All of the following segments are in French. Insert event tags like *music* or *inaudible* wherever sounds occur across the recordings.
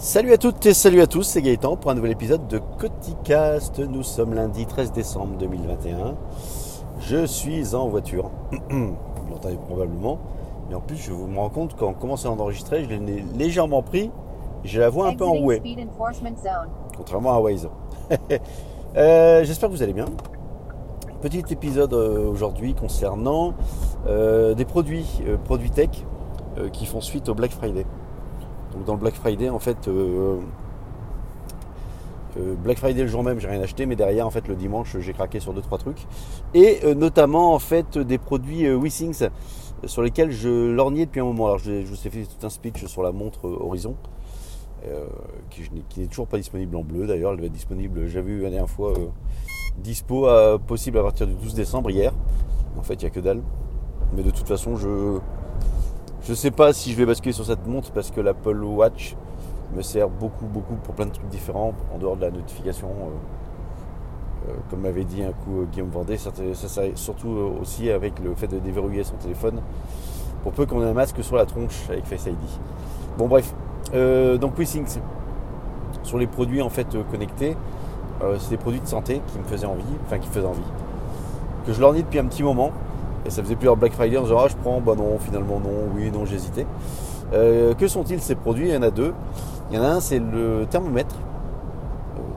Salut à toutes et salut à tous, c'est Gaëtan pour un nouvel épisode de Coticast. Nous sommes lundi 13 décembre 2021. Je suis en voiture. *clears throat* Vous l'entendez probablement. Mais en plus, je me rends compte qu'en commençant à enregistrer, je l'ai légèrement pris. J'ai la voix un peu enrouée. Contrairement à Waze. *laughs* Euh, j'espère que vous allez bien. Petit épisode euh, aujourd'hui concernant euh, des produits, produits tech qui font suite au Black Friday. Donc dans le Black Friday, en fait, Black Friday le jour même, j'ai rien acheté, mais derrière, en fait, le dimanche, j'ai craqué sur deux trois trucs, et notamment en fait des produits WeSings sur lesquels je lorgnais depuis un moment. Alors je, vous ai fait tout un speech sur la montre Horizon. Euh, qui, n'est toujours pas disponible en bleu d'ailleurs, elle va être disponible, j'avais vu la dernière fois, euh, dispo possible à partir du 12 décembre hier. En fait, il n'y a que dalle. Mais de toute façon, je je sais pas si je vais basculer sur cette montre parce que l'Apple Watch me sert beaucoup, beaucoup pour plein de trucs différents en dehors de la notification. Euh, comme m'avait dit un coup Guillaume Vendée, ça, sert surtout aussi avec le fait de déverrouiller son téléphone pour peu qu'on ait un masque sur la tronche avec Face ID. Bon, bref, euh, donc WeSync, sur les produits en fait euh, connectés, euh, c'est des produits de santé qui me faisaient envie, enfin qui faisaient envie, que je leur dis depuis un petit moment. Et ça faisait plusieurs Black Friday en disant ah je prends, bah non, finalement non, oui, non, j'hésitais. que sont-ils ces produits? Il y en a deux. Il y en a un, c'est le thermomètre.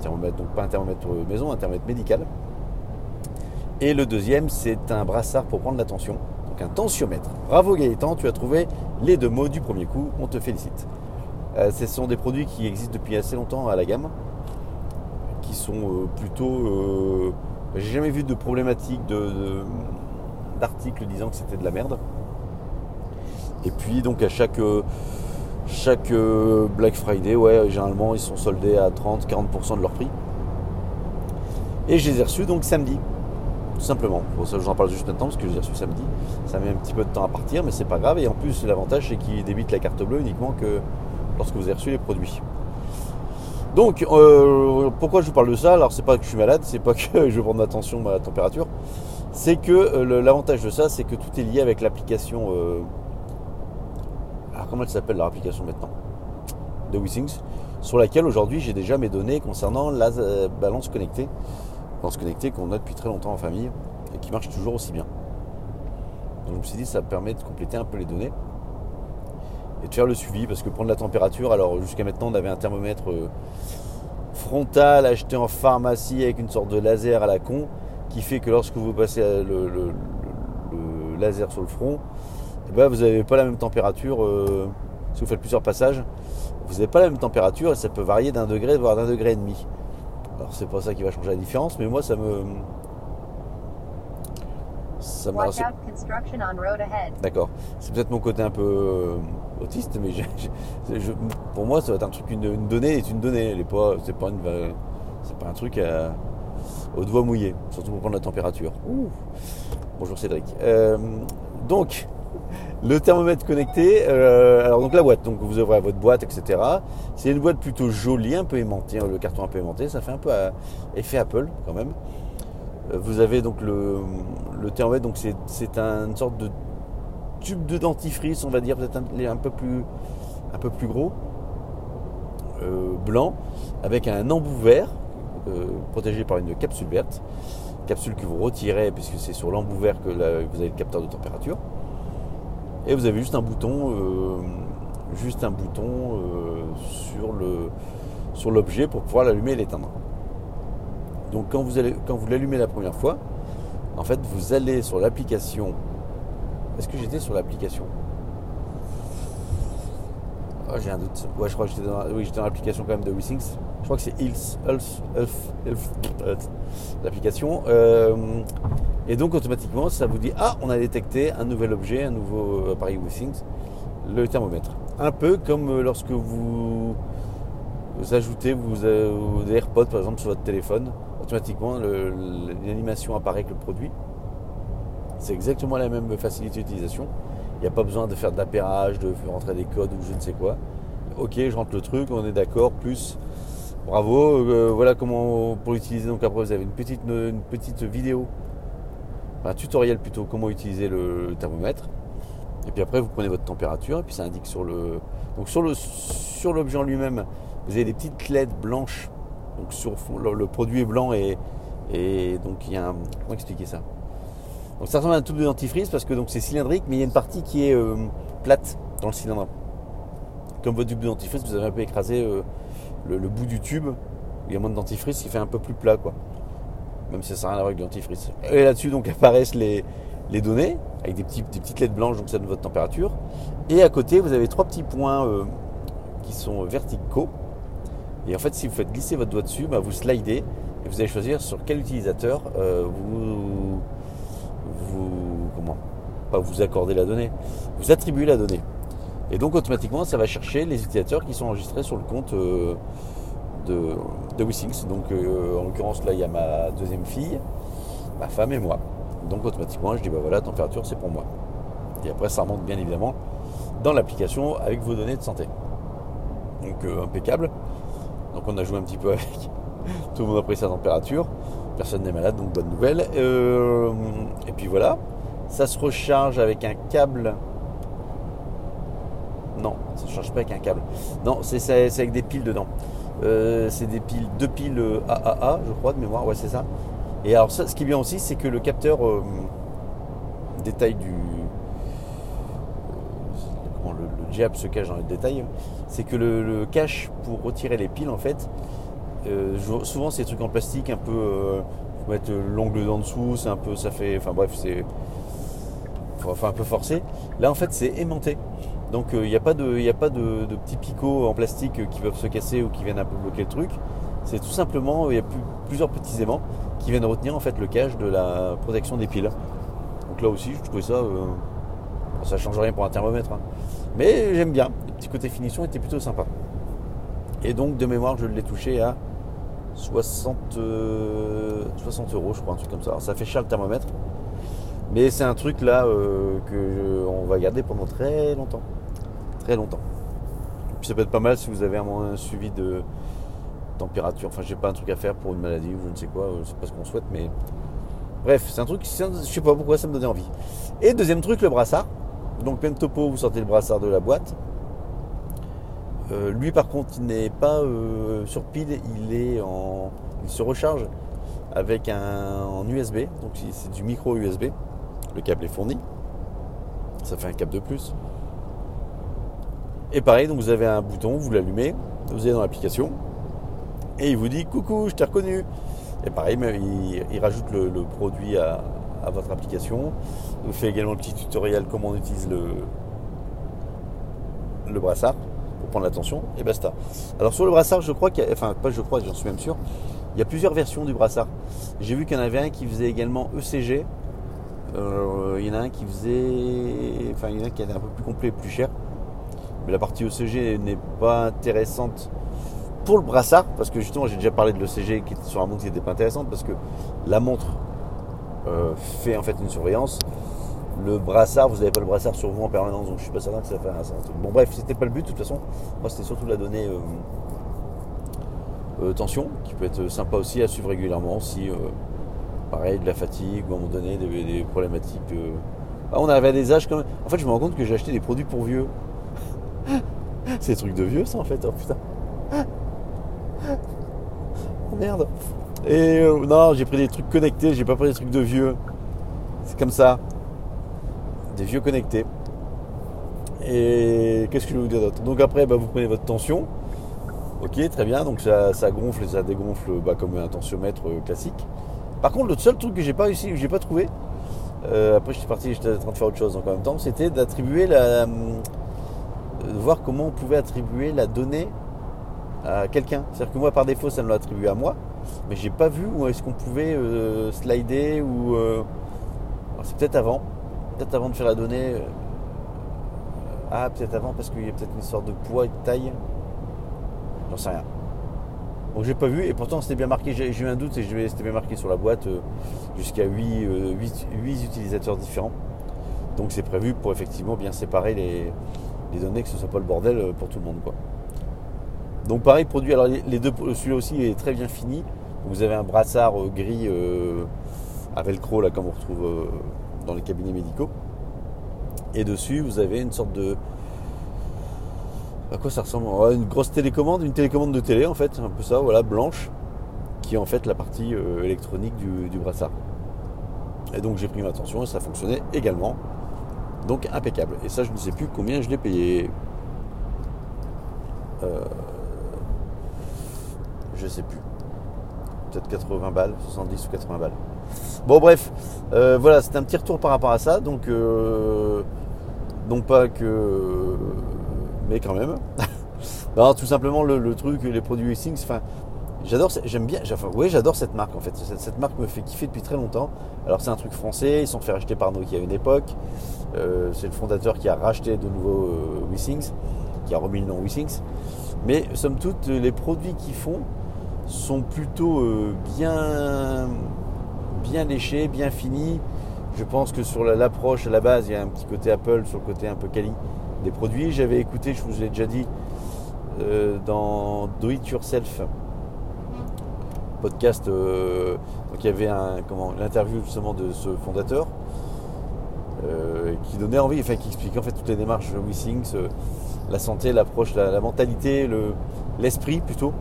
thermomètre, donc pas un thermomètre maison, un thermomètre médical. Et le deuxième, c'est un brassard pour prendre la tension, donc un tensiomètre. Bravo Gaëtan, tu as trouvé les deux mots du premier coup, on te félicite. Euh, ce sont des produits qui existent depuis assez longtemps à la gamme, qui sont euh, plutôt. Euh, j'ai jamais vu de problématique d'articles disant que c'était de la merde. Et puis donc à chaque chaque Black Friday, ouais, généralement ils sont soldés à 30-40% de leur prix. Et je les ai reçus donc samedi, tout simplement. Pour ça, j'en parle juste maintenant parce que je les ai reçus samedi. Ça met un petit peu de temps à partir, mais c'est pas grave. Et en plus, l'avantage c'est qu'ils débitent la carte bleue uniquement que lorsque vous avez reçu les produits. Donc, euh, pourquoi je vous parle de ça? Alors, c'est pas que je suis malade, c'est pas que *laughs* je prends ma tension, ma température. C'est que euh, l'avantage de ça, c'est que tout est lié avec l'application. Euh, alors, comment elle s'appelle leur application maintenant? De WeSings, sur laquelle aujourd'hui j'ai déjà mes données concernant la balance connectée. Balance connectée qu'on a depuis très longtemps en famille et qui marche toujours aussi bien. Donc, je me suis dit, ça permet de compléter un peu les données et de faire le suivi parce que prendre la température, alors jusqu'à maintenant on avait un thermomètre euh, frontal acheté en pharmacie avec une sorte de laser à la con qui fait que lorsque vous passez le, laser sur le front, eh ben, vous n'avez pas la même température euh, si vous faites plusieurs passages. Vous n'avez pas la même température et ça peut varier d'un degré voire d'un degré et demi. Alors c'est pas ça qui va changer la différence, mais moi ça me ça D'accord. C'est peut-être mon côté un peu euh, autiste, mais pour moi, ça va être un truc, une, donnée est une donnée. Elle pas, c'est pas, pas un truc à, aux doigts mouillés, surtout pour prendre la température. Bonjour Cédric. Euh, donc, le thermomètre connecté, euh, alors donc la boîte, donc vous ouvrez votre boîte, etc. C'est une boîte plutôt jolie, un peu aimantée, le carton un peu aimanté, ça fait un peu effet Apple quand même. Vous avez donc le, thermomètre, donc c'est une sorte de tube de dentifrice, on va dire, peut-être un, peu plus, un peu plus gros, euh, blanc, avec un embout vert, euh, protégé par une capsule verte, capsule que vous retirez puisque c'est sur l'embout vert que vous avez le capteur de température. Et vous avez juste un bouton, euh, juste un bouton sur le sur l'objet pour pouvoir l'allumer et l'éteindre. Donc quand vous, l'allumez la première fois, en fait, vous allez sur l'application. Est-ce que j'étais sur l'application? Oh, J'ai un doute. Ouais, je crois que j'étais dans, oui, j'étais dans l'application quand même de WeSings. Je crois que c'est Hills, l'application. Euh, et donc automatiquement, ça vous dit ah, on a détecté un nouvel objet, un nouveau appareil WeSings, le thermomètre. Un peu comme euh, lorsque vous, ajoutez vous, euh, des AirPods par exemple sur votre téléphone automatiquement l'animation apparaît avec le produit. C'est exactement la même facilité d'utilisation. Il n'y a pas besoin de faire d'appairage, de rentrer des codes ou je ne sais quoi. Ok, je rentre le truc, on est d'accord, plus bravo, euh, voilà comment pour l'utiliser. Donc après vous avez une petite, une petite vidéo, un tutoriel plutôt, comment utiliser le, thermomètre. Et puis après vous prenez votre température et puis ça indique sur le. Donc sur le sur l'objet en lui-même, vous avez des petites LED blanches. Donc sur le, produit est blanc et, et donc il y a un. Comment expliquer ça? Donc ça ressemble à un tube de dentifrice parce que donc c'est cylindrique, mais il y a une partie qui est euh, plate dans le cylindre. Comme votre tube de dentifrice, vous avez un peu écrasé euh, le, bout du tube. Il y a moins de dentifrice qui fait un peu plus plat quoi. Même si ça rien à voir avec le dentifrice. Et là-dessus donc *laughs* apparaissent les, les données avec des, petits, des petites lettres blanches, donc ça donne votre température. Et à côté, vous avez trois petits points euh, qui sont verticaux. Et en fait, si vous faites glisser votre doigt dessus, bah, vous slidez et vous allez choisir sur quel utilisateur euh, vous, vous, comment, pas vous accordez la donnée, vous attribuez la donnée. Et donc automatiquement, ça va chercher les utilisateurs qui sont enregistrés sur le compte euh, de, de. Donc en l'occurrence, là, il y a ma deuxième fille, ma femme et moi. Donc automatiquement, je dis bah voilà, température c'est pour moi. Et après, ça remonte bien évidemment dans l'application avec vos données de santé. Donc euh, impeccable. Donc on a joué un petit peu *laughs* avec. Tout le monde a pris sa température. Personne n'est malade, donc bonne nouvelle. Euh, et puis voilà. Ça se recharge avec un câble. Ne charge pas avec un câble. Non, c'est avec des piles dedans. Euh, c'est des piles, deux piles AAA, je crois, de mémoire. Ouais, c'est ça. Et alors, ça, ce qui est bien aussi, c'est que le capteur euh, détail du. comment le, jab se cache dans le détail, c'est que le, cache pour retirer les piles, en fait, euh, souvent c'est des trucs en plastique un peu. Euh, faut mettre l'ongle en dessous, c'est un peu. Ça fait. Enfin bref, c'est. Enfin un peu forcé. Là, en fait, c'est aimanté. Donc il n'y a pas, de, petits picots en plastique qui peuvent se casser ou qui viennent un peu bloquer le truc. C'est tout simplement, il y a plusieurs petits aimants qui viennent retenir en fait le cache de la protection des piles. Donc là aussi, je trouvais ça, euh, ça change rien pour un thermomètre, hein. mais j'aime bien. Le petit côté finition était plutôt sympa. Et donc de mémoire, je l'ai touché à 60, 60 euh, euros, je crois, un truc comme ça. Alors, ça fait cher le thermomètre, mais c'est un truc là euh, que on va garder pendant très longtemps, très longtemps. Puis ça peut être pas mal si vous avez un suivi de température. Enfin, j'ai pas un truc à faire pour une maladie ou je ne sais quoi, c'est pas ce qu'on souhaite, mais bref, c'est un truc, je sais pas pourquoi ça me donnait envie. Et deuxième truc, le brassard. Donc, même topo, vous sortez le brassard de la boîte. Euh, lui, par contre, il n'est pas euh, sur pile, il est en, il se recharge avec un USB. Donc, c'est du micro USB. Le câble est fourni. Ça fait un câble de plus. Et pareil, vous avez un bouton, vous l'allumez, vous allez dans l'application, et il vous dit coucou, je t'ai reconnu. Et pareil, il, il rajoute le, produit à, votre application. Il vous fait également le petit tutoriel comment on utilise le, brassard pour prendre l'attention et basta. Alors sur le brassard, je crois qu'il y a, enfin pas je crois, j'en suis même sûr, il y a plusieurs versions du brassard. J'ai vu qu'il y en avait un qui faisait également ECG. Euh, il y en a un qui faisait, enfin il y en a un qui était un peu plus complet, plus cher. Mais la partie ECG n'est pas intéressante pour le brassard, parce que justement j'ai déjà parlé de l'ECG qui était sur la montre qui n'était pas intéressante, parce que la montre euh, fait en fait une surveillance. Le brassard, vous n'avez pas le brassard sur vous en permanence, donc je suis pas certain que ça fait un, truc. Bon bref, c'était pas le but de toute façon. Moi c'était surtout la donnée euh, euh, tension, qui peut être sympa aussi à suivre régulièrement si pareil de la fatigue ou à un moment donné des, problématiques. Ah, on avait des âges quand même. En fait je me rends compte que j'ai acheté des produits pour vieux. C'est des trucs de vieux ça en fait, oh putain. Oh merde. Et euh, non, j'ai pris des trucs connectés, j'ai pas pris des trucs de vieux. C'est comme ça. Des vieux connectés. Et qu'est-ce que je vais vous dire d'autre? Donc après, bah, vous prenez votre tension. Ok, très bien. Donc ça, gonfle et ça dégonfle bah, comme un tensiomètre euh, classique. Par contre, le seul truc que j'ai pas réussi, que j'ai pas trouvé, euh, après j'étais parti, j'étais en train de faire autre chose en même temps, c'était d'attribuer la, voir comment on pouvait attribuer la donnée à quelqu'un. C'est-à-dire que moi, par défaut, ça me l'a attribué à moi, mais j'ai pas vu où est-ce qu'on pouvait euh, slider ou. Euh, c'est peut-être avant, peut-être avant de faire la donnée. Euh, ah, peut-être avant parce qu'il y a peut-être une sorte de poids et de taille. J'en sais rien. Donc j'ai pas vu et pourtant c'était bien marqué, j'ai eu un doute et c'était bien marqué sur la boîte jusqu'à 8, 8, utilisateurs différents. Donc c'est prévu pour effectivement bien séparer les, les données, que ce soit pas le bordel pour tout le monde. quoi. Donc pareil, produit. Alors les deux, celui-là aussi est très bien fini. Vous avez un brassard euh, gris euh, à velcro là comme on retrouve euh, dans les cabinets médicaux. Et dessus vous avez une sorte de À quoi ça ressemble? Une grosse télécommande, une télécommande de télé en fait, un peu ça, voilà, blanche, qui est en fait la partie euh, électronique du, du brassard. Et donc j'ai pris ma attention et ça fonctionnait également. Donc impeccable. Et ça, je ne sais plus combien je l'ai payé. Euh, je sais plus. Peut-être 80 balles, 70 ou 80 balles. Bon bref, euh, voilà, c'était un petit retour par rapport à ça. Donc, euh, non pas que, mais quand même. *laughs* non, tout simplement le, truc, les produits Things. Enfin, j'adore, j'aime bien. Oui, j'adore cette marque en fait. Cette, marque me fait kiffer depuis très longtemps. Alors c'est un truc français. Ils sont fait racheter par Nokia à une époque. Euh, c'est le fondateur qui a racheté de nouveau euh, WeSings, qui a remis le nom WeSings. Mais somme toute, les produits qu'ils font sont plutôt euh, bien, bien léchés, bien finis. Je pense que sur l'approche à la base, il y a un petit côté Apple, sur le côté un peu quali des produits. J'avais écouté, je vous ai déjà dit, euh, dans Do It Yourself, podcast, euh, donc il y avait un, comment, l'interview justement de ce fondateur euh, qui donnait envie, enfin qui expliquait en fait toutes les démarches WeSings, euh, la santé, l'approche, la, mentalité, le, l'esprit plutôt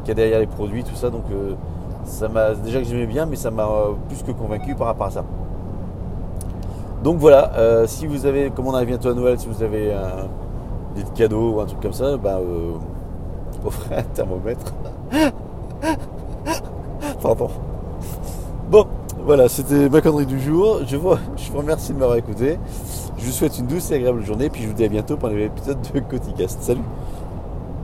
qu'il y a derrière les produits, tout ça. Donc ça m'a déjà que j'aimais bien, mais ça m'a plus que convaincu par rapport à ça. Donc voilà, si vous avez, comme on arrive bientôt à Noël, si vous avez des cadeaux ou un truc comme ça, euh, *laughs* offrez un thermomètre. *laughs* Bon, voilà, c'était ma connerie du jour. Je vous, je vous remercie de m'avoir écouté. Je vous souhaite une douce et agréable journée. Puis je vous dis à bientôt pour un nouvel épisode de Coticast. Salut